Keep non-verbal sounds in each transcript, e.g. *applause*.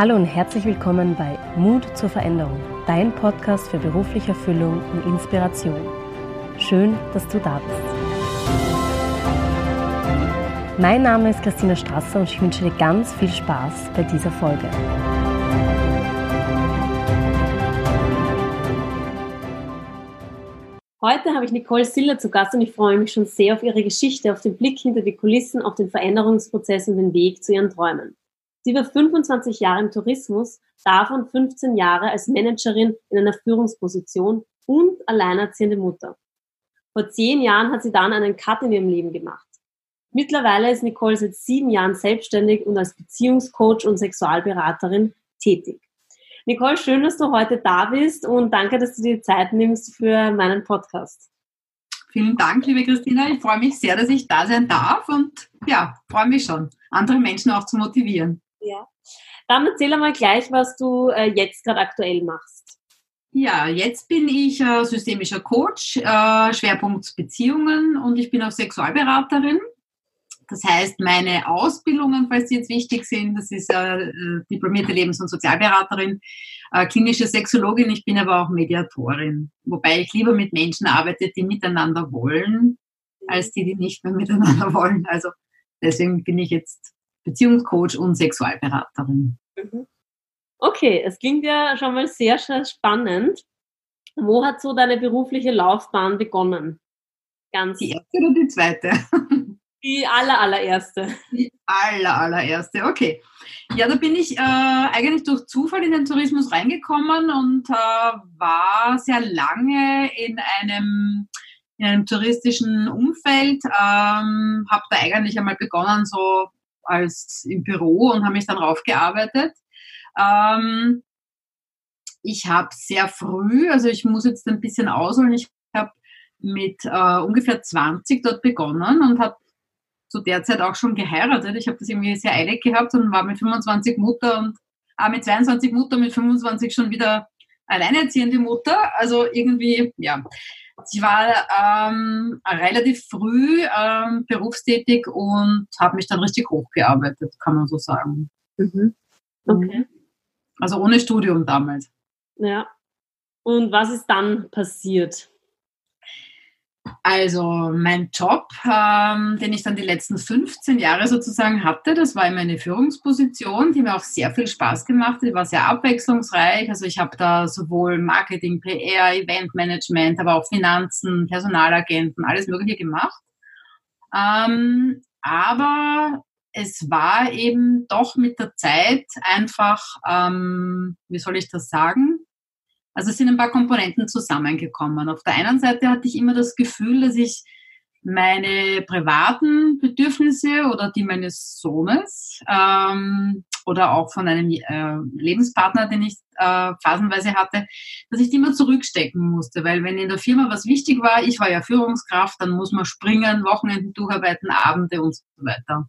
Hallo und herzlich willkommen bei Mut zur Veränderung, dein Podcast für berufliche Erfüllung und Inspiration. Schön, dass du da bist. Mein Name ist Christina Strasser und ich wünsche dir ganz viel Spaß bei dieser Folge. Heute habe ich Nicole Siller zu Gast und ich freue mich schon sehr auf ihre Geschichte, auf den Blick hinter die Kulissen, auf den Veränderungsprozess und den Weg zu ihren Träumen. Sie war 25 Jahre im Tourismus, davon 15 Jahre als Managerin in einer Führungsposition und alleinerziehende Mutter. Vor zehn Jahren hat sie dann einen Cut in ihrem Leben gemacht. Mittlerweile ist Nicole seit sieben Jahren selbstständig und als Beziehungscoach und Sexualberaterin tätig. Nicole, schön, dass du heute da bist und danke, dass du dir Zeit nimmst für meinen Podcast. Vielen Dank, liebe Christina. Ich freue mich sehr, dass ich da sein darf und ja, freue mich schon, andere Menschen auch zu motivieren. Ja. Dann erzähl einmal gleich, was du äh, jetzt gerade aktuell machst. Ja, jetzt bin ich äh, systemischer Coach, äh, Schwerpunkt Beziehungen und ich bin auch Sexualberaterin. Das heißt, meine Ausbildungen, falls die jetzt wichtig sind, das ist äh, diplomierte Lebens- und Sozialberaterin, äh, klinische Sexologin, ich bin aber auch Mediatorin. Wobei ich lieber mit Menschen arbeite, die miteinander wollen, als die, die nicht mehr *laughs* miteinander wollen. Also deswegen bin ich jetzt Beziehungscoach und Sexualberaterin. Mhm. Okay, es klingt ja schon mal sehr, sehr spannend. Wo hat so deine berufliche Laufbahn begonnen? Ganz die erste oder die zweite? *laughs* Die aller, allererste. Die aller, allererste, okay. Ja, da bin ich äh, eigentlich durch Zufall in den Tourismus reingekommen und äh, war sehr lange in einem, in einem touristischen Umfeld. Ähm, habe da eigentlich einmal begonnen, so als im Büro und habe mich dann raufgearbeitet. Ähm, ich habe sehr früh, also ich muss jetzt ein bisschen ausholen, ich habe mit äh, ungefähr 20 dort begonnen und habe zu der Zeit auch schon geheiratet. Ich habe das irgendwie sehr eilig gehabt und war mit 25 Mutter und ah, mit 22 Mutter, mit 25 schon wieder alleinerziehende Mutter. Also irgendwie, ja. Ich war ähm, relativ früh ähm, berufstätig und habe mich dann richtig hochgearbeitet, kann man so sagen. Mhm. Okay. Also ohne Studium damals. Ja. Und was ist dann passiert? Also mein Job, ähm, den ich dann die letzten 15 Jahre sozusagen hatte, das war immer eine Führungsposition, die mir auch sehr viel Spaß gemacht hat. Die war sehr abwechslungsreich. Also ich habe da sowohl Marketing, PR, Eventmanagement, aber auch Finanzen, Personalagenten, alles Mögliche gemacht. Ähm, aber es war eben doch mit der Zeit einfach, ähm, wie soll ich das sagen, also es sind ein paar Komponenten zusammengekommen. Auf der einen Seite hatte ich immer das Gefühl, dass ich meine privaten Bedürfnisse oder die meines Sohnes ähm, oder auch von einem äh, Lebenspartner, den ich äh, phasenweise hatte, dass ich die immer zurückstecken musste, weil wenn in der Firma was wichtig war, ich war ja Führungskraft, dann muss man springen, Wochenenden durcharbeiten, Abende und so weiter.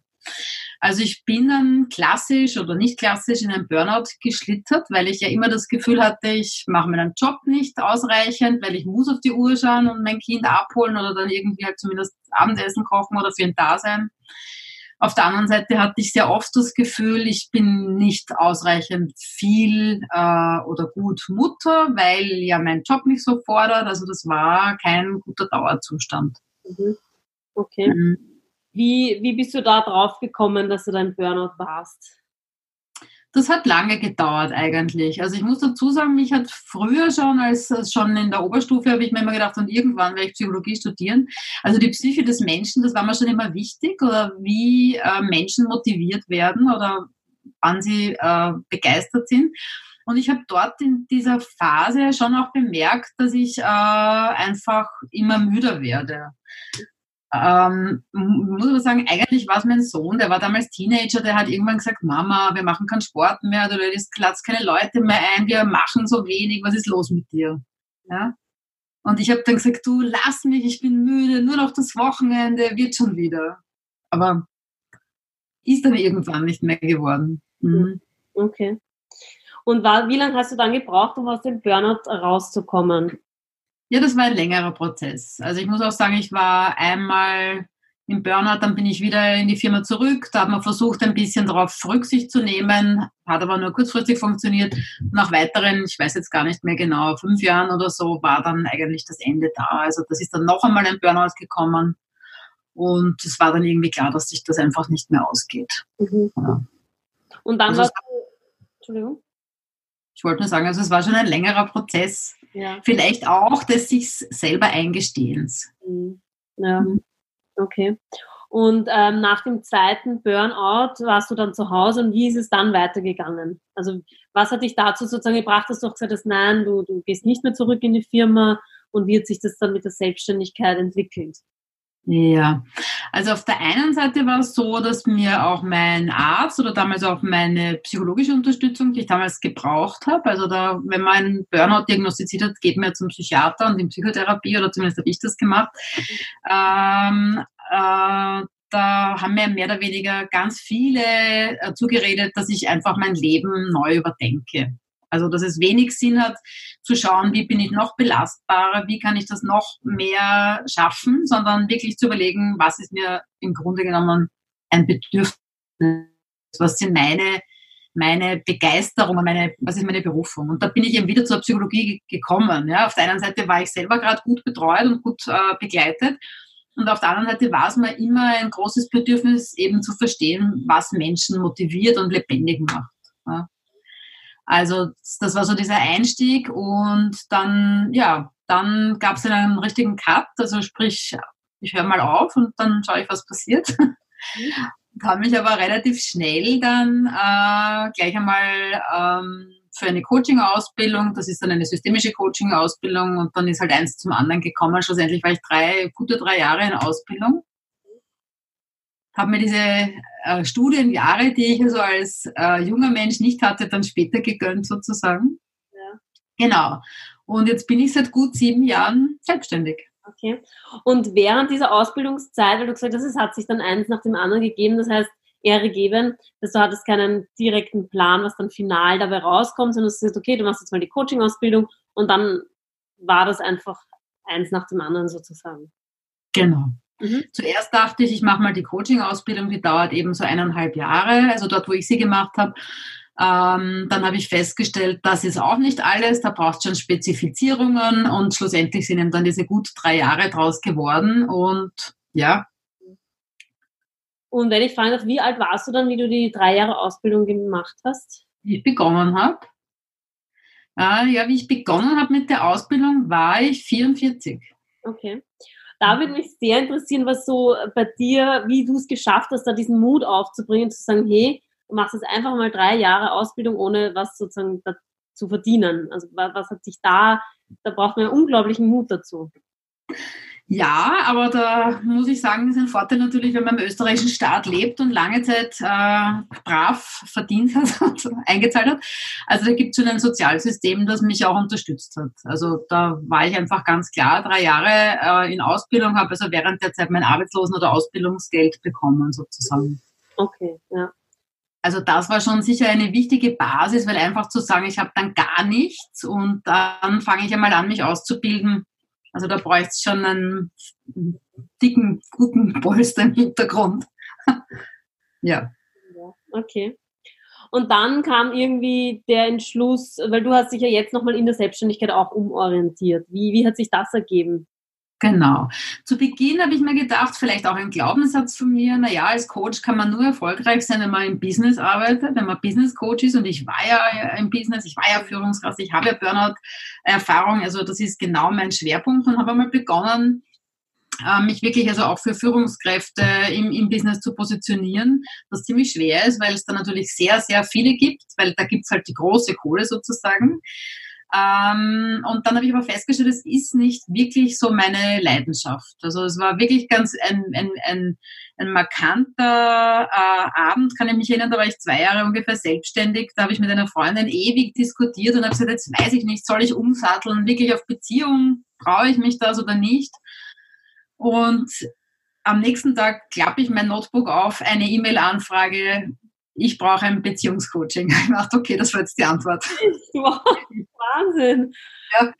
Also ich bin dann klassisch oder nicht klassisch in einen Burnout geschlittert, weil ich ja immer das Gefühl hatte, ich mache meinen Job nicht ausreichend, weil ich muss auf die Uhr schauen und mein Kind abholen oder dann irgendwie halt zumindest Abendessen kochen oder für ihn da sein. Auf der anderen Seite hatte ich sehr oft das Gefühl, ich bin nicht ausreichend viel äh, oder gut Mutter, weil ja mein Job mich so fordert. Also das war kein guter Dauerzustand. Mhm. Okay. Mhm. Wie, wie bist du da drauf gekommen, dass du dein Burnout warst? Das hat lange gedauert eigentlich. Also ich muss dazu sagen, mich hat früher schon, als, schon in der Oberstufe, habe ich mir immer gedacht, und irgendwann werde ich Psychologie studieren. Also die Psyche des Menschen, das war mir schon immer wichtig, oder wie äh, Menschen motiviert werden oder wann sie äh, begeistert sind. Und ich habe dort in dieser Phase schon auch bemerkt, dass ich äh, einfach immer müder werde. Ähm, muss aber sagen, eigentlich war es mein Sohn, der war damals Teenager, der hat irgendwann gesagt, Mama, wir machen keinen Sport mehr, du lädst keine Leute mehr ein, wir machen so wenig, was ist los mit dir? Ja? Und ich habe dann gesagt, du lass mich, ich bin müde, nur noch das Wochenende, wird schon wieder. Aber ist dann irgendwann nicht mehr geworden. Mhm. Okay. Und war, wie lange hast du dann gebraucht, um aus dem Burnout rauszukommen? Ja, das war ein längerer Prozess. Also ich muss auch sagen, ich war einmal im Burnout, dann bin ich wieder in die Firma zurück. Da hat man versucht, ein bisschen darauf Rücksicht zu nehmen, hat aber nur kurzfristig funktioniert. Nach weiteren, ich weiß jetzt gar nicht mehr genau, fünf Jahren oder so, war dann eigentlich das Ende da. Also das ist dann noch einmal ein Burnout gekommen. Und es war dann irgendwie klar, dass sich das einfach nicht mehr ausgeht. Mhm. Ja. Und dann also war Entschuldigung. Ich wollte nur sagen, also es war schon ein längerer Prozess. Ja. Vielleicht auch des sich selber Eingestehens. Mhm. Ja. Okay. Und ähm, nach dem zweiten Burnout warst du dann zu Hause und wie ist es dann weitergegangen? Also was hat dich dazu sozusagen gebracht, dass du auch gesagt hast, nein, du, du gehst nicht mehr zurück in die Firma und wie hat sich das dann mit der Selbstständigkeit entwickelt? Ja, also auf der einen Seite war es so, dass mir auch mein Arzt oder damals auch meine psychologische Unterstützung, die ich damals gebraucht habe, also da, wenn man Burnout diagnostiziert hat, geht man zum Psychiater und in Psychotherapie oder zumindest habe ich das gemacht. Ähm, äh, da haben mir mehr oder weniger ganz viele äh, zugeredet, dass ich einfach mein Leben neu überdenke. Also, dass es wenig Sinn hat, zu schauen, wie bin ich noch belastbarer, wie kann ich das noch mehr schaffen, sondern wirklich zu überlegen, was ist mir im Grunde genommen ein Bedürfnis, was sind meine, meine Begeisterung, meine, was ist meine Berufung. Und da bin ich eben wieder zur Psychologie gekommen. Ja. Auf der einen Seite war ich selber gerade gut betreut und gut äh, begleitet. Und auf der anderen Seite war es mir immer ein großes Bedürfnis, eben zu verstehen, was Menschen motiviert und lebendig macht. Ja. Also das war so dieser Einstieg und dann, ja, dann gab es einen richtigen Cut, also sprich, ich höre mal auf und dann schaue ich, was passiert. Mhm. habe mich aber relativ schnell dann äh, gleich einmal ähm, für eine Coaching-Ausbildung, das ist dann eine systemische Coaching-Ausbildung und dann ist halt eins zum anderen gekommen. Schlussendlich war ich drei, gute drei Jahre in Ausbildung habe mir diese äh, Studienjahre, die ich also als äh, junger Mensch nicht hatte, dann später gegönnt sozusagen. Ja. Genau. Und jetzt bin ich seit gut sieben Jahren selbstständig. Okay. Und während dieser Ausbildungszeit, weil du gesagt hast, es hat sich dann eins nach dem anderen gegeben, das heißt, Ehre geben, dass du hattest keinen direkten Plan, was dann final dabei rauskommt, sondern du sagst, okay, du machst jetzt mal die Coaching-Ausbildung und dann war das einfach eins nach dem anderen sozusagen. Genau. Mhm. Zuerst dachte ich, ich mache mal die Coaching-Ausbildung, die dauert eben so eineinhalb Jahre, also dort, wo ich sie gemacht habe. Ähm, dann habe ich festgestellt, das ist auch nicht alles, da braucht schon Spezifizierungen und schlussendlich sind eben dann diese gut drei Jahre draus geworden und ja. Und wenn ich fragen darf, wie alt warst du dann, wie du die drei Jahre Ausbildung gemacht hast? Wie ich begonnen habe. Äh, ja, wie ich begonnen habe mit der Ausbildung, war ich 44. Okay. Da würde mich sehr interessieren, was so bei dir, wie du es geschafft hast, da diesen Mut aufzubringen, zu sagen, hey, du machst jetzt einfach mal drei Jahre Ausbildung, ohne was sozusagen zu verdienen. Also was hat sich da, da braucht man ja unglaublichen Mut dazu. Ja, aber da muss ich sagen, ist ein Vorteil natürlich, wenn man im österreichischen Staat lebt und lange Zeit äh, brav verdient hat *laughs* und eingezahlt hat. Also da gibt es schon ein Sozialsystem, das mich auch unterstützt hat. Also da war ich einfach ganz klar drei Jahre äh, in Ausbildung, habe also während der Zeit mein Arbeitslosen- oder Ausbildungsgeld bekommen sozusagen. Okay, ja. Also das war schon sicher eine wichtige Basis, weil einfach zu sagen, ich habe dann gar nichts und dann fange ich einmal an, mich auszubilden, also da bräuchte es schon einen dicken, guten Polster im Hintergrund. *laughs* ja. Okay. Und dann kam irgendwie der Entschluss, weil du hast dich ja jetzt nochmal in der Selbstständigkeit auch umorientiert. Wie, wie hat sich das ergeben? Genau. Zu Beginn habe ich mir gedacht, vielleicht auch ein Glaubenssatz von mir, naja, als Coach kann man nur erfolgreich sein, wenn man im Business arbeitet, wenn man Business Coach ist und ich war ja im Business, ich war ja Führungskraft, ich habe ja Burnout-Erfahrung, also das ist genau mein Schwerpunkt und habe einmal begonnen, äh, mich wirklich also auch für Führungskräfte im, im Business zu positionieren, was ziemlich schwer ist, weil es da natürlich sehr, sehr viele gibt, weil da gibt es halt die große Kohle sozusagen. Ähm, und dann habe ich aber festgestellt, es ist nicht wirklich so meine Leidenschaft. Also es war wirklich ganz ein, ein, ein, ein markanter äh, Abend, kann ich mich erinnern, da war ich zwei Jahre ungefähr selbstständig. Da habe ich mit einer Freundin ewig diskutiert und habe gesagt, jetzt weiß ich nicht, soll ich umsatteln, wirklich auf Beziehung, traue ich mich das oder nicht? Und am nächsten Tag klappe ich mein Notebook auf, eine E-Mail-Anfrage ich brauche ein Beziehungscoaching. *laughs* Ich dachte, okay, das war jetzt die Antwort. *laughs* Wahnsinn. Ja.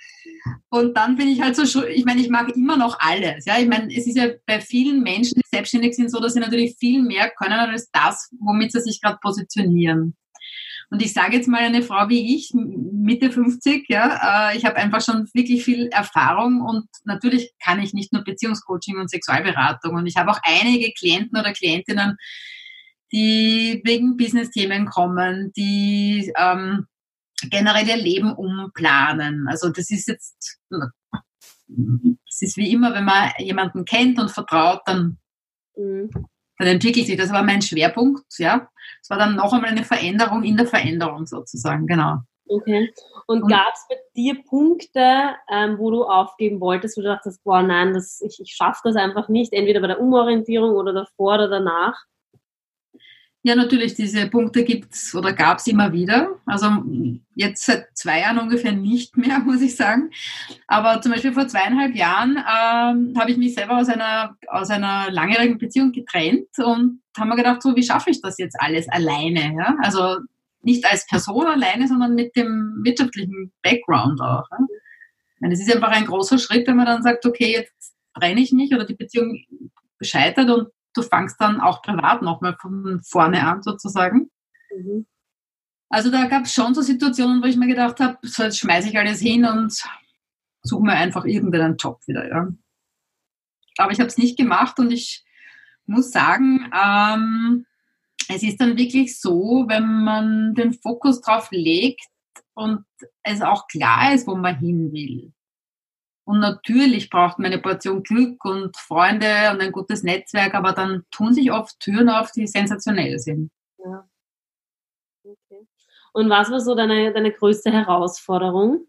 Und dann bin ich halt so, ich meine, ich mag immer noch alles. Ja, ich meine, es ist ja bei vielen Menschen, die selbstständig sind, so, dass sie natürlich viel mehr können als das, womit sie sich gerade positionieren. Und ich sage jetzt mal eine Frau wie ich, Mitte 50, ja, äh, ich habe einfach schon wirklich viel Erfahrung und natürlich kann ich nicht nur Beziehungscoaching und Sexualberatung und ich habe auch einige Klienten oder Klientinnen, die wegen Business-Themen kommen, die ähm, generell ihr Leben umplanen. Also das ist jetzt, es ist wie immer, wenn man jemanden kennt und vertraut, dann mhm dann entwickelt sich. Das war mein Schwerpunkt, ja. Es war dann noch einmal eine Veränderung in der Veränderung sozusagen, genau. Okay. Und, und gab es bei dir Punkte, ähm, wo du aufgeben wolltest, wo du dachtest, boah, nein, das, ich, ich schaffe das einfach nicht, entweder bei der Umorientierung oder davor oder danach? Ja, natürlich, diese Punkte gibt's oder gab's immer wieder. Also jetzt seit zwei Jahren ungefähr nicht mehr, *laughs* muss ich sagen. Aber zum Beispiel vor zweieinhalb Jahren ähm, habe ich mich selber aus einer, aus einer langjährigen Beziehung getrennt und haben mir gedacht, so wie schaffe ich das jetzt alles alleine? Ja? Also nicht als Person alleine, sondern mit dem wirtschaftlichen Background auch. Ja? Ich meine, es ist einfach ein großer Schritt, wenn man dann sagt, okay, jetzt trenne ich mich oder die Beziehung scheitert und du fangst dann auch privat nochmal von vorne an sozusagen. Mhm. Also da gab es schon so Situationen, wo ich mir gedacht habe, so jetzt schmeiße ich alles hin und suche mir einfach irgendeinen Job wieder. Ja. Aber ich habe es nicht gemacht und ich muss sagen, ähm, es ist dann wirklich so, wenn man den Fokus drauf legt und es auch klar ist, wo man hin will, und natürlich braucht man eine Portion Glück und Freunde und ein gutes Netzwerk, aber dann tun sich oft Türen auf, die sensationell sind. Ja. Okay. Und was war so deine, deine größte Herausforderung?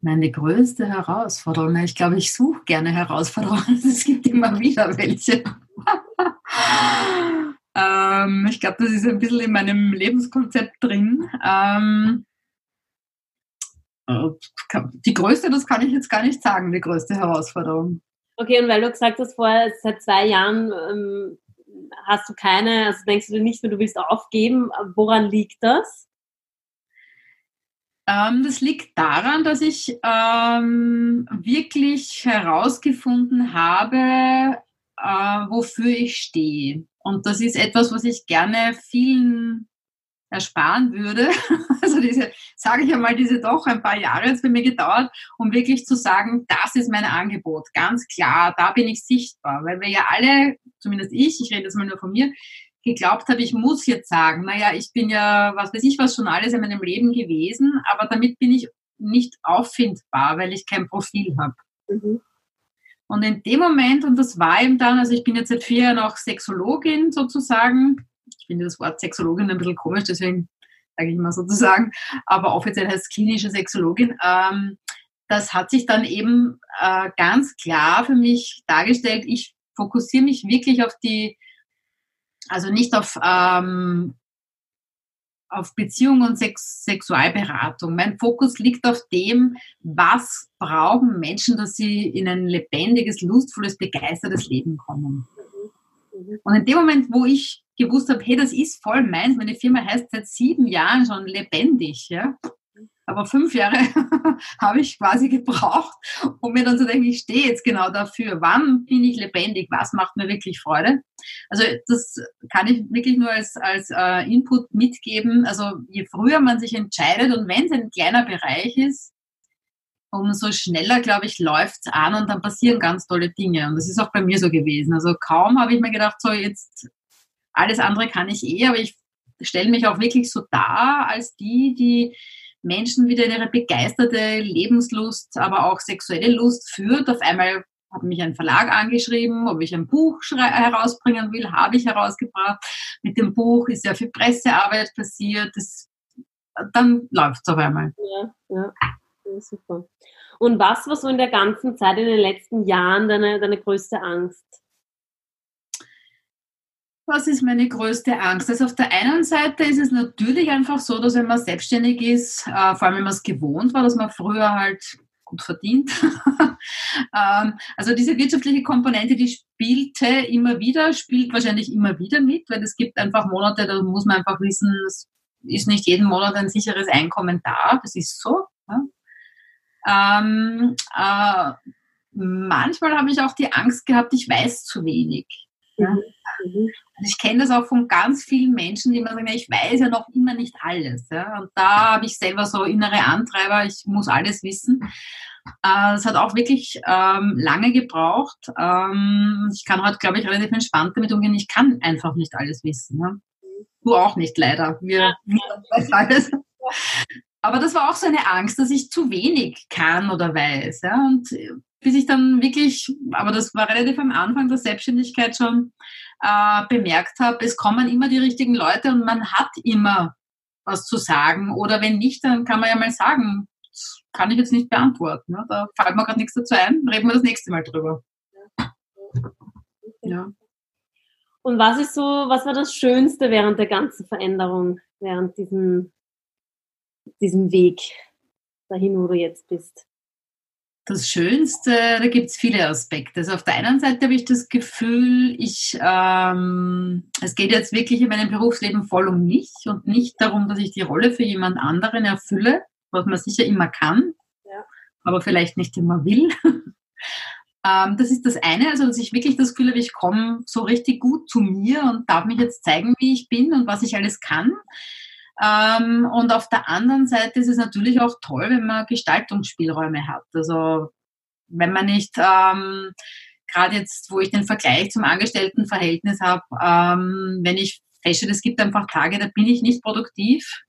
Meine größte Herausforderung, ich glaube, ich suche gerne Herausforderungen. *laughs* Es gibt immer wieder welche. *laughs* ähm, ich glaube, das ist ein bisschen in meinem Lebenskonzept drin. Ähm, äh, die größte, das kann ich jetzt gar nicht sagen, die größte Herausforderung. Okay, und weil du gesagt hast, vorher seit zwei Jahren ähm, hast du keine, also denkst du nicht mehr, du willst aufgeben, woran liegt das? Ähm, das liegt daran, dass ich ähm, wirklich herausgefunden habe, äh, wofür ich stehe. Und das ist etwas, was ich gerne vielen ersparen würde. *laughs* Also diese, sage ich einmal, diese doch ein paar Jahre jetzt bei mir gedauert, um wirklich zu sagen, das ist mein Angebot. Ganz klar, da bin ich sichtbar. Weil wir ja alle, zumindest ich, ich rede jetzt mal nur von mir, geglaubt habe, ich muss jetzt sagen, naja, ich bin ja, was weiß ich, was schon alles in meinem Leben gewesen, aber damit bin ich nicht auffindbar, weil ich kein Profil habe. Mhm. Und in dem Moment, und das war eben dann, also ich bin jetzt seit vier Jahren auch Sexologin sozusagen, finde das Wort Sexologin ein bisschen komisch, deswegen sage ich mal sozusagen, aber offiziell heißt es klinische Sexologin. Ähm, das hat sich dann eben äh, ganz klar für mich dargestellt. Ich fokussiere mich wirklich auf die, also nicht auf, ähm, auf Beziehung und Sex Sexualberatung. Mein Fokus liegt auf dem, was brauchen Menschen, dass sie in ein lebendiges, lustvolles, begeistertes Leben kommen. Mhm. Und in dem Moment, wo ich gewusst habe, hey, das ist voll meins. Meine Firma heißt seit sieben Jahren schon lebendig, ja. Aber fünf Jahre *laughs* habe ich quasi gebraucht, um mir dann zu denken, ich stehe jetzt genau dafür. Wann bin ich lebendig? Was macht mir wirklich Freude? Also das kann ich wirklich nur als, als äh, Input mitgeben. Also je früher man sich entscheidet und wenn es ein kleiner Bereich ist, umso schneller, glaube ich, läuft es an und dann passieren ganz tolle Dinge. Und das ist auch bei mir so gewesen. Also kaum habe ich mir gedacht, so jetzt alles andere kann ich eh, aber ich stelle mich auch wirklich so dar als die, die Menschen wieder in ihre begeisterte Lebenslust, aber auch sexuelle Lust führt. Auf einmal hat mich ein Verlag angeschrieben, ob ich ein Buch herausbringen will, habe ich herausgebracht. Mit dem Buch ist ja viel Pressearbeit passiert. Das, dann läuft es auf einmal. Ja, ja, super. Und was war so in der ganzen Zeit, in den letzten Jahren deine, deine größte Angst? Was ist meine größte Angst? Also auf der einen Seite ist es natürlich einfach so, dass wenn man selbstständig ist, äh, vor allem wenn man es gewohnt war, dass man früher halt gut verdient. *laughs* ähm, also diese wirtschaftliche Komponente, die spielte immer wieder, spielt wahrscheinlich immer wieder mit, weil es gibt einfach Monate, da muss man einfach wissen, es ist nicht jeden Monat ein sicheres Einkommen da. Das ist so. Ja. Ähm, äh, manchmal habe ich auch die Angst gehabt, ich weiß zu wenig. Ja. Mhm. mhm. Ich kenne das auch von ganz vielen Menschen, die immer sagen, ich weiß ja noch immer nicht alles. Ja. Und da habe ich selber so innere Antreiber, ich muss alles wissen. Äh, es hat auch wirklich ähm, lange gebraucht. Ähm, ich kann heute, glaube ich, relativ entspannt damit umgehen. Ich kann einfach nicht alles wissen. Ja. Du auch nicht, leider. Wir, wir alles. Aber das war auch so eine Angst, dass ich zu wenig kann oder weiß. Ja? Und bis ich dann wirklich, aber das war relativ am Anfang der Selbstständigkeit schon, äh, bemerkt habe, es kommen immer die richtigen Leute und man hat immer was zu sagen. Oder wenn nicht, dann kann man ja mal sagen, das kann ich jetzt nicht beantworten. Ne? Da fällt mir gerade nichts dazu ein, reden wir das nächste Mal drüber. Ja. Und was ist so, was war das Schönste während der ganzen Veränderung, während diesem, diesem Weg dahin, wo du jetzt bist? Das Schönste, da gibt es viele Aspekte. Also auf der einen Seite habe ich das Gefühl, ich, ähm, es geht jetzt wirklich in meinem Berufsleben voll um mich und nicht darum, dass ich die Rolle für jemand anderen erfülle, was man sicher immer kann, ja. aber vielleicht nicht immer will. *laughs* ähm, das ist das eine, also dass ich wirklich das Gefühl habe, ich komme so richtig gut zu mir und darf mich jetzt zeigen, wie ich bin und was ich alles kann. Ähm, und auf der anderen Seite ist es natürlich auch toll, wenn man Gestaltungsspielräume hat. Also wenn man nicht ähm, gerade jetzt, wo ich den Vergleich zum Angestelltenverhältnis habe, ähm, wenn ich feststelle, es gibt einfach Tage, da bin ich nicht produktiv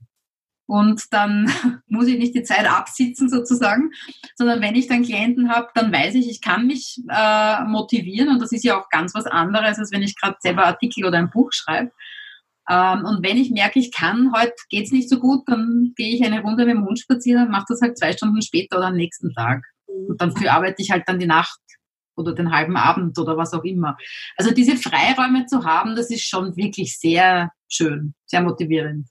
und dann *laughs* muss ich nicht die Zeit absitzen sozusagen, sondern wenn ich dann Klienten habe, dann weiß ich, ich kann mich äh, motivieren und das ist ja auch ganz was anderes, als wenn ich gerade selber Artikel oder ein Buch schreibe. Ähm, und wenn ich merke, ich kann, heute geht es nicht so gut, dann gehe ich eine Runde mit dem Hund spazieren und mache das halt zwei Stunden später oder am nächsten Tag. Und dafür arbeite ich halt dann die Nacht oder den halben Abend oder was auch immer. Also diese Freiräume zu haben, das ist schon wirklich sehr schön, sehr motivierend.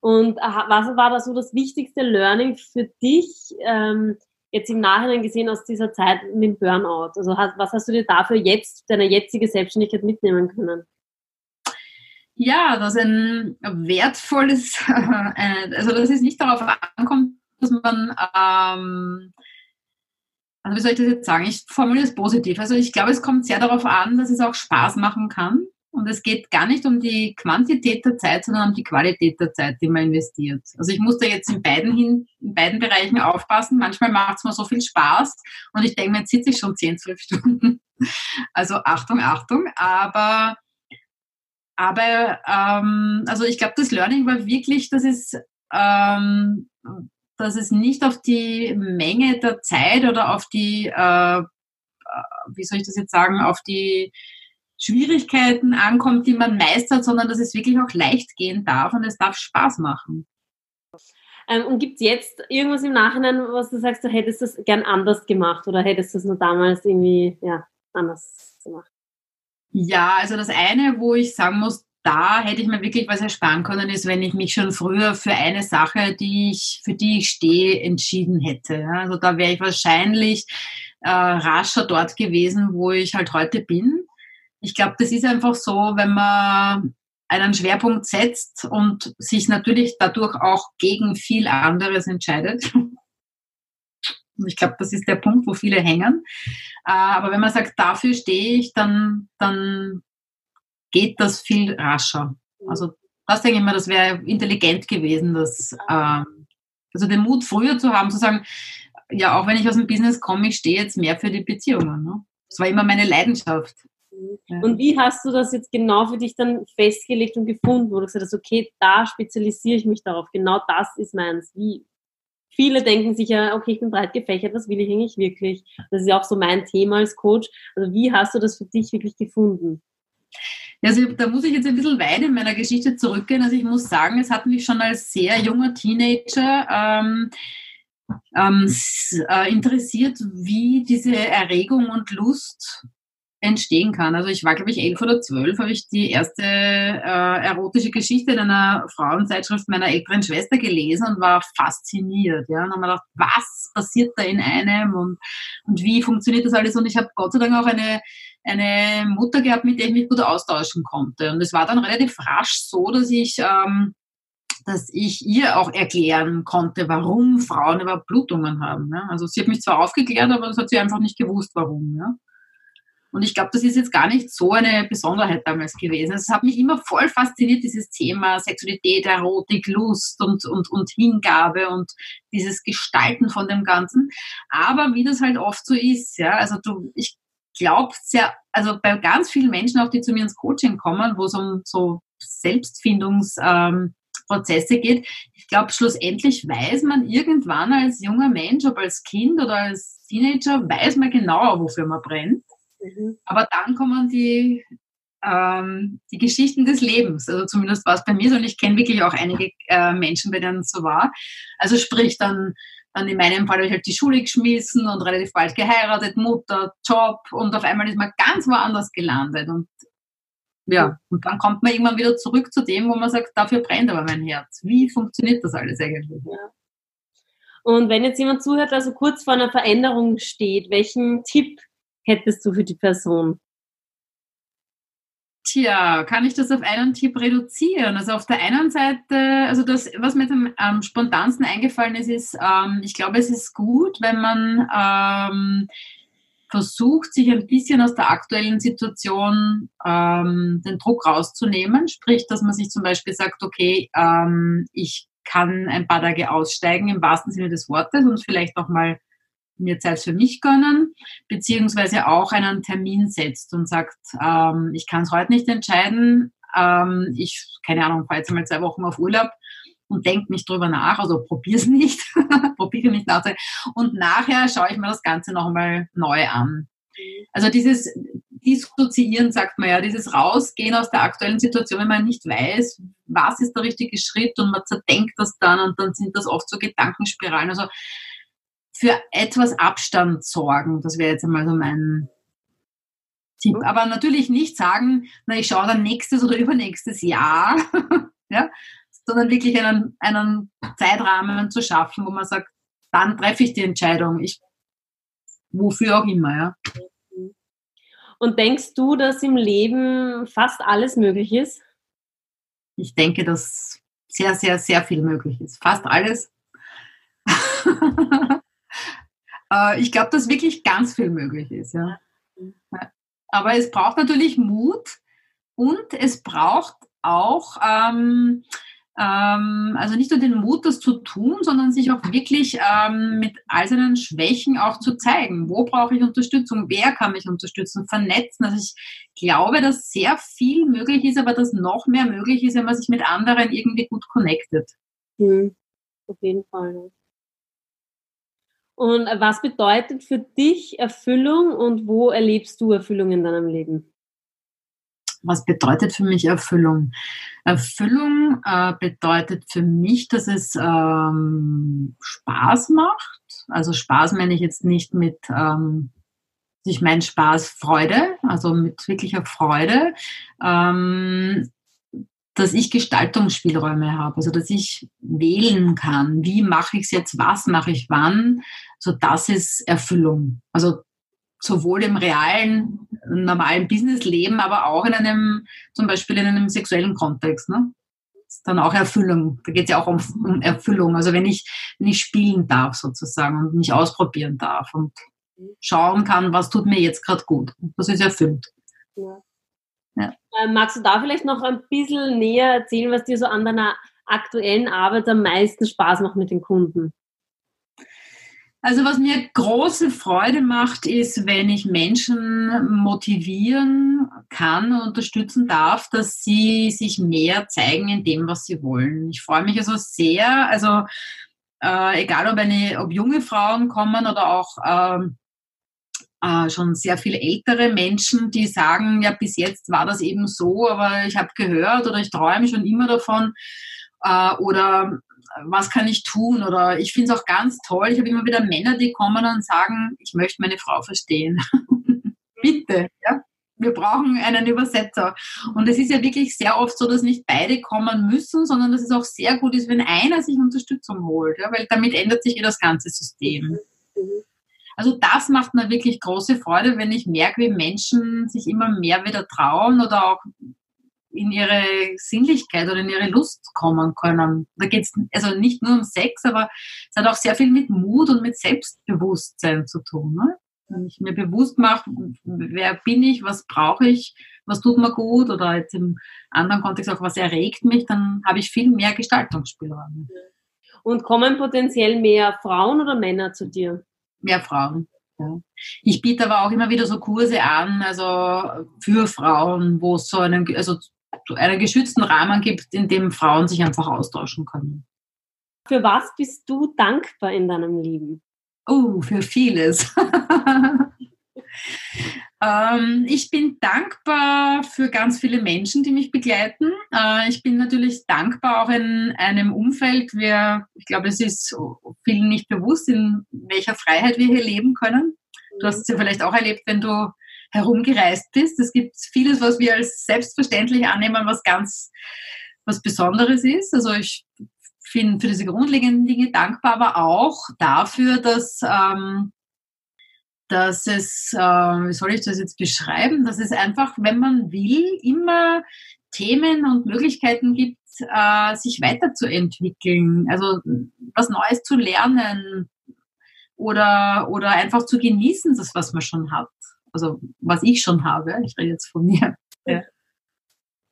Und was war da so das wichtigste Learning für dich ähm, jetzt im Nachhinein gesehen aus dieser Zeit mit dem Burnout? Also was hast du dir dafür jetzt, deine jetzige Selbstständigkeit mitnehmen können? Ja, das ist ein wertvolles, *laughs* äh, also dass es nicht darauf ankommt, dass man, ähm, also wie soll ich das jetzt sagen? Ich formuliere es positiv. Also ich glaube, es kommt sehr darauf an, dass es auch Spaß machen kann. Und es geht gar nicht um die Quantität der Zeit, sondern um die Qualität der Zeit, die man investiert. Also ich muss da jetzt in beiden, hin, in beiden Bereichen aufpassen. Manchmal macht es mir so viel Spaß und ich denke, jetzt sitze ich schon 10, 12 Stunden. *laughs* Also Achtung, Achtung. Aber aber ähm, also ich glaube, das Learning war wirklich, dass es, ähm, dass es nicht auf die Menge der Zeit oder auf die, äh, äh, wie soll ich das jetzt sagen, auf die Schwierigkeiten ankommt, die man meistert, sondern dass es wirklich auch leicht gehen darf und es darf Spaß machen. Ähm, und gibt es jetzt irgendwas im Nachhinein, was du sagst, du hättest das gern anders gemacht oder hättest du es nur damals irgendwie ja, anders gemacht? Ja, also das eine, wo ich sagen muss, da hätte ich mir wirklich was ersparen können, ist, wenn ich mich schon früher für eine Sache, die ich, für die ich stehe, entschieden hätte. Also da wäre ich wahrscheinlich äh, rascher dort gewesen, wo ich halt heute bin. Ich glaube, das ist einfach so, wenn man einen Schwerpunkt setzt und sich natürlich dadurch auch gegen viel anderes entscheidet, ich glaube, das ist der Punkt, wo viele hängen. Äh, aber wenn man sagt, dafür stehe ich, dann, dann geht das viel rascher. Also das denke ich mal, das wäre intelligent gewesen, dass, ähm, also den Mut früher zu haben, zu sagen, ja, auch wenn ich aus dem Business komme, ich stehe jetzt mehr für die Beziehungen. Ne? Das war immer meine Leidenschaft. Und wie hast du das jetzt genau für dich dann festgelegt und gefunden, wo du gesagt hast, okay, da spezialisiere ich mich darauf, genau das ist meins. Wie, viele denken sich ja, okay, ich bin breit gefächert, was will ich eigentlich wirklich? Das ist ja auch so mein Thema als Coach. Also wie hast du das für dich wirklich gefunden? Also da muss ich jetzt ein bisschen weit in meiner Geschichte zurückgehen. Also ich muss sagen, es hat mich schon als sehr junger Teenager ähm, ähm, äh, interessiert, wie diese Erregung und Lust entstehen kann. Also ich war, glaube ich, elf oder zwölf, habe ich die erste äh, erotische Geschichte in einer Frauenzeitschrift meiner älteren Schwester gelesen und war fasziniert. Ja? Und habe mir gedacht, was passiert da in einem und, und wie funktioniert das alles? Und ich habe Gott sei Dank auch eine eine Mutter gehabt, mit der ich mich gut austauschen konnte. Und es war dann relativ rasch so, dass ich, ähm, dass ich ihr auch erklären konnte, warum Frauen überhaupt Blutungen haben. Ja? Also sie hat mich zwar aufgeklärt, aber das hat sie einfach nicht gewusst, warum. Ja? Und ich glaube, das ist jetzt gar nicht so eine Besonderheit damals gewesen. Es hat mich immer voll fasziniert, dieses Thema Sexualität, Erotik, Lust und, und, und Hingabe und dieses Gestalten von dem Ganzen. Aber wie das halt oft so ist, ja, also du, ich glaube sehr, also bei ganz vielen Menschen, auch die zu mir ins Coaching kommen, wo es um so Selbstfindungsprozesse ähm, geht, ich glaube, schlussendlich weiß man irgendwann als junger Mensch, ob als Kind oder als Teenager, weiß man genau, wofür man brennt. Mhm. Aber dann kommen die, ähm, die Geschichten des Lebens. Also zumindest war es bei mir so und ich kenne wirklich auch einige äh, Menschen, bei denen es so war. Also sprich dann, dann in meinem Fall habe ich halt die Schule geschmissen und relativ bald geheiratet, Mutter, Job und auf einmal ist man ganz woanders gelandet und ja, und dann kommt man irgendwann wieder zurück zu dem, wo man sagt, dafür brennt aber mein Herz. Wie funktioniert das alles eigentlich? Ja. Und wenn jetzt jemand zuhört, also kurz vor einer Veränderung steht, welchen Tipp hättest du für die Person? Tja, kann ich das auf einen Tipp reduzieren? Also auf der einen Seite, also das, was mir am, am spontansten eingefallen ist, ist, ähm, ich glaube, es ist gut, wenn man ähm, versucht, sich ein bisschen aus der aktuellen Situation ähm, den Druck rauszunehmen. Sprich, dass man sich zum Beispiel sagt, okay, ähm, ich kann ein paar Tage aussteigen im wahrsten Sinne des Wortes und vielleicht auch mal mir Zeit für mich gönnen, beziehungsweise auch einen Termin setzt und sagt, ähm, ich kann es heute nicht entscheiden, ähm, ich, keine Ahnung, fahre jetzt einmal zwei Wochen auf Urlaub und denke nicht drüber nach, also probiere es *laughs* nicht, *laughs* probiere nicht nachzudenken und nachher schaue ich mir das Ganze noch einmal neu an. Also dieses Dissoziieren, sagt man ja, dieses Rausgehen aus der aktuellen Situation, wenn man nicht weiß, was ist der richtige Schritt und man zerdenkt das dann und dann sind das oft so Gedankenspiralen. Also für etwas Abstand sorgen. Das wäre jetzt einmal so mein Tipp. Mhm. Aber natürlich nicht sagen, na, ich schaue dann nächstes oder übernächstes Jahr, *laughs* ja, sondern wirklich einen, einen Zeitrahmen zu schaffen, wo man sagt, dann treffe ich die Entscheidung. Ich, wofür auch immer, ja. Und denkst du, dass im Leben fast alles möglich ist? Ich denke, dass sehr, sehr, sehr viel möglich ist. Fast alles. *laughs* Äh, ich glaube, dass wirklich ganz viel möglich ist. Ja. Aber es braucht natürlich Mut und es braucht auch, ähm, ähm, also nicht nur den Mut, das zu tun, sondern sich auch wirklich ähm, mit all seinen Schwächen auch zu zeigen. Wo brauche ich Unterstützung? Wer kann mich unterstützen? Vernetzen. Also ich glaube, dass sehr viel möglich ist, aber dass noch mehr möglich ist, wenn man sich mit anderen irgendwie gut connectet. Mhm. Auf jeden Fall. Und was bedeutet für dich Erfüllung und wo erlebst du Erfüllung in deinem Leben? Was bedeutet für mich Erfüllung? Erfüllung äh, bedeutet für mich, dass es ähm, Spaß macht. Also Spaß meine ich jetzt nicht mit, ähm, ich meine Spaß Freude, also mit wirklicher Freude. Ähm, dass ich Gestaltungsspielräume habe, also dass ich wählen kann, wie mache ich es jetzt, was mache ich wann. So das ist Erfüllung. Also sowohl im realen, normalen Businessleben, aber auch in einem, zum Beispiel in einem sexuellen Kontext. Ne? Das ist dann auch Erfüllung. Da geht es ja auch um, um, Erfüllung. Also wenn ich, wenn ich spielen darf sozusagen und mich ausprobieren darf und schauen kann, was tut mir jetzt gerade gut. Das ist erfüllt. Ja. Ja. Ähm, magst du da vielleicht noch ein bisschen näher erzählen, was dir so an deiner aktuellen Arbeit am meisten Spaß macht mit den Kunden? Also was mir große Freude macht, ist, wenn ich Menschen motivieren kann und unterstützen darf, dass sie sich mehr zeigen in dem, was sie wollen. Ich freue mich also sehr, also äh, egal ob, eine, ob junge Frauen kommen oder auch ähm, äh, schon sehr viel ältere Menschen, die sagen, ja, bis jetzt war das eben so, aber ich habe gehört oder ich träume schon immer davon äh, oder was kann ich tun oder ich finde es auch ganz toll, ich habe immer wieder Männer, die kommen und sagen, ich möchte meine Frau verstehen. *laughs* Bitte, ja. Wir brauchen einen Übersetzer. Und es ist ja wirklich sehr oft so, dass nicht beide kommen müssen, sondern dass es auch sehr gut ist, wenn einer sich Unterstützung holt, ja, weil damit ändert sich ja das ganze System. Mhm. Also das macht mir wirklich große Freude, wenn ich merke, wie Menschen sich immer mehr wieder trauen oder auch in ihre Sinnlichkeit oder in ihre Lust kommen können. Da geht es also nicht nur um Sex, aber es hat auch sehr viel mit Mut und mit Selbstbewusstsein zu tun. Ne? Wenn ich mir bewusst mache, wer bin ich, was brauche ich, was tut mir gut oder jetzt im anderen Kontext auch, was erregt mich, dann habe ich viel mehr Gestaltungsspielraum. Und kommen potenziell mehr Frauen oder Männer zu dir? Mehr Frauen. Ja. Ich biete aber auch immer wieder so Kurse an, also für Frauen, wo es so einen, also einen geschützten Rahmen gibt, in dem Frauen sich einfach austauschen können. Für was bist du dankbar in deinem Leben? Oh, für vieles. *laughs* ähm, ich bin dankbar für ganz viele Menschen, die mich begleiten. Äh, ich bin natürlich dankbar auch in einem Umfeld. Wir, ich glaube, es ist vielen nicht bewusst, in welcher Freiheit wir hier leben können. Du hast es ja vielleicht auch erlebt, wenn du herumgereist bist. Es gibt vieles, was wir als selbstverständlich annehmen, was ganz was Besonderes ist. Also ich bin für diese grundlegenden Dinge dankbar, aber auch dafür, dass, ähm, dass es, äh, wie soll ich das jetzt beschreiben, dass es einfach, wenn man will, immer Themen und Möglichkeiten gibt, äh, sich weiterzuentwickeln, also was Neues zu lernen oder, oder einfach zu genießen, das, was man schon hat. Also was ich schon habe, ich rede jetzt von mir. Ja.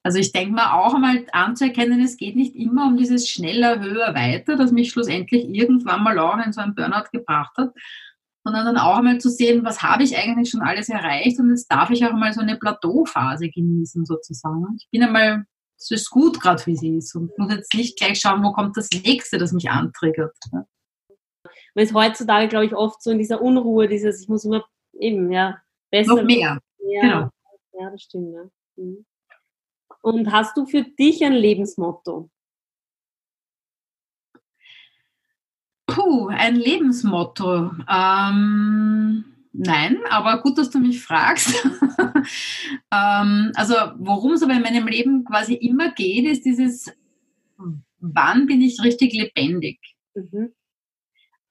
Also ich denke mal auch einmal anzuerkennen, es geht nicht immer um dieses schneller, höher, weiter, das mich schlussendlich irgendwann mal auch in so einen Burnout gebracht hat, sondern dann auch einmal zu sehen, was habe ich eigentlich schon alles erreicht und jetzt darf ich auch mal so eine Plateauphase genießen sozusagen. Ich bin einmal, es ist gut gerade, wie sie ist und muss jetzt nicht gleich schauen, wo kommt das nächste, das mich antriggert. Man ist heutzutage, glaube ich, oft so in dieser Unruhe, dieses, ich muss immer eben, ja, besser. Noch mehr. Ja, genau. Ja, das stimmt. Ja. Mhm. Und hast du für dich ein Lebensmotto? Puh, ein Lebensmotto. Ähm, nein, aber gut, dass du mich fragst. *laughs* ähm, also, worum es aber in meinem Leben quasi immer geht, ist dieses, wann bin ich richtig lebendig? Mhm.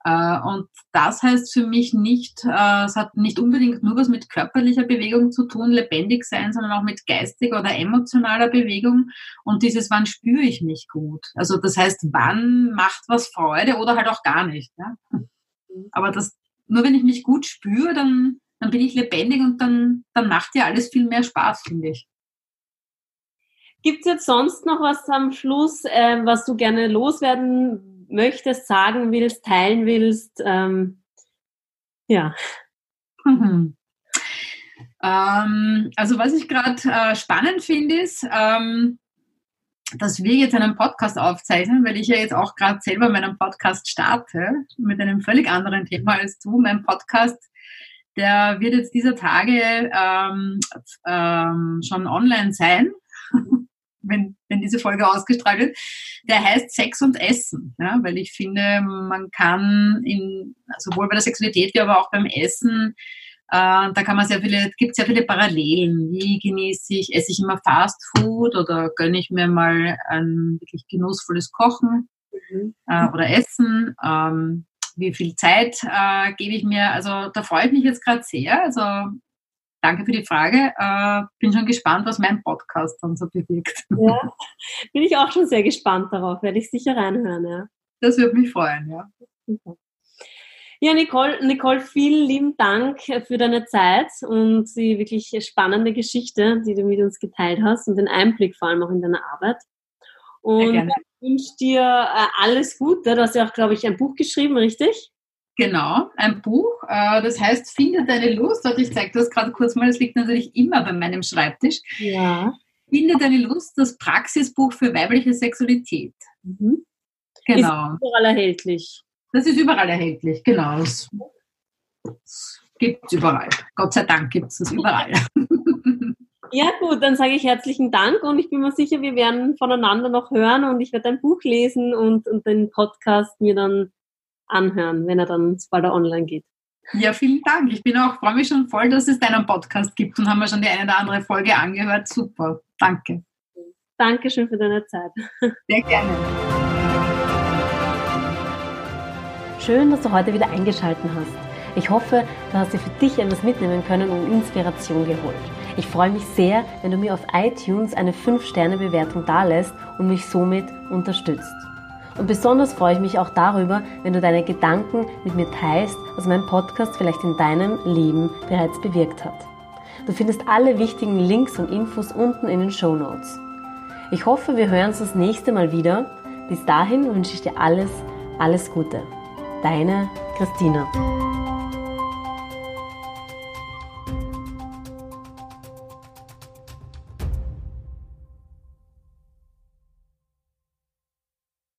Äh, und das heißt für mich nicht, äh, es hat nicht unbedingt nur was mit körperlicher Bewegung zu tun, lebendig sein, sondern auch mit geistiger oder emotionaler Bewegung. Und dieses, wann spüre ich mich gut? Also das heißt, wann macht was Freude oder halt auch gar nicht. Ja? Aber das, nur wenn ich mich gut spüre, dann, dann bin ich lebendig und dann, dann macht ja alles viel mehr Spaß, finde ich. Gibt es jetzt sonst noch was am Schluss, äh, was du gerne loswerden möchtest, sagen willst, teilen willst. Ähm, ja. Mhm. Ähm, also was ich gerade äh, spannend finde, ist, ähm, dass wir jetzt einen Podcast aufzeichnen, weil ich ja jetzt auch gerade selber meinen Podcast starte mit einem völlig anderen Thema als du. Mein Podcast, der wird jetzt dieser Tage ähm, ähm, schon online sein *laughs* wenn, wenn diese Folge ausgestrahlt wird, der heißt Sex und Essen. Ja, weil ich finde, man kann in, sowohl bei der Sexualität wie aber auch beim Essen, äh, da kann man sehr viele, gibt sehr viele Parallelen. Wie genieße ich, esse ich immer Fast Food oder gönne ich mir mal ein wirklich genussvolles Kochen mhm. äh, oder Essen? Ähm, wie viel Zeit äh, gebe ich mir? Also da freue ich mich jetzt gerade sehr. Also danke für die Frage. Äh, bin schon gespannt, was mein Podcast dann so bewirkt. Ja, *laughs* bin ich auch schon sehr gespannt darauf. Werde ich sicher reinhören. Ja. Das würde mich freuen, ja. Ja, Nicole, Nicole, vielen lieben Dank für deine Zeit und die wirklich spannende Geschichte, die du mit uns geteilt hast und den Einblick vor allem auch in deine Arbeit. Und ich wünsche dir äh, alles Gute. Du hast ja auch, glaube ich, ein Buch geschrieben, richtig? Genau, ein Buch. Äh, das heißt, finde deine Lust. Und ich zeige das gerade kurz mal, das liegt natürlich immer bei meinem Schreibtisch. Ja. Finde deine Lust, das Praxisbuch für weibliche Sexualität. Mhm. Genau. Ist überall erhältlich. Das ist überall erhältlich, genau. Das gibt es überall. Gott sei Dank gibt es das überall. *laughs* *laughs* Ja, gut, dann sage ich herzlichen Dank und ich bin mir sicher, wir werden voneinander noch hören und ich werde dein Buch lesen und, und den Podcast mir dann anhören, wenn er dann bald online geht. Ja, vielen Dank. Ich bin auch, freue mich schon voll, dass es deinen Podcast gibt und haben wir schon die eine oder andere Folge angehört. Super. Danke. Dankeschön für deine Zeit. Sehr gerne. Schön, dass du heute wieder eingeschaltet hast. Ich hoffe, du hast dir für dich etwas mitnehmen können und Inspiration geholt. Ich freue mich sehr, wenn du mir auf iTunes eine 5-Sterne-Bewertung dalässt und mich somit unterstützt. Und besonders freue ich mich auch darüber, wenn du deine Gedanken mit mir teilst, was mein Podcast vielleicht in deinem Leben bereits bewirkt hat. Du findest alle wichtigen Links und Infos unten in den Show Notes. Ich hoffe, wir hören uns das nächste Mal wieder. Bis dahin wünsche ich dir alles, alles Gute. Deine Christina.